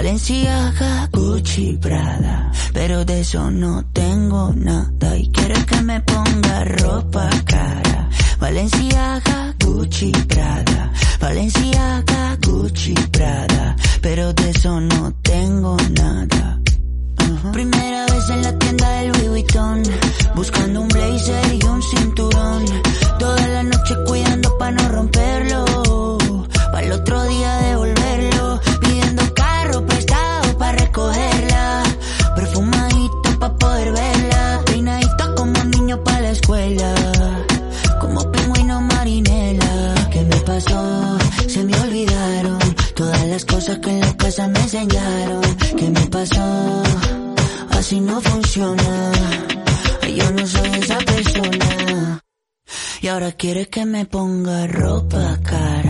Valenciaga, Gucci, Prada. Pero de eso no tengo nada. Escuela, como pingüino marinela. ¿Qué me pasó? Se me olvidaron todas las cosas que en la casa me enseñaron. ¿Qué me pasó? Así no funciona. Yo no soy esa persona. Y ahora quiere que me ponga ropa cara.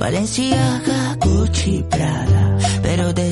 Valenciaga, Gucci, Prada. Pero de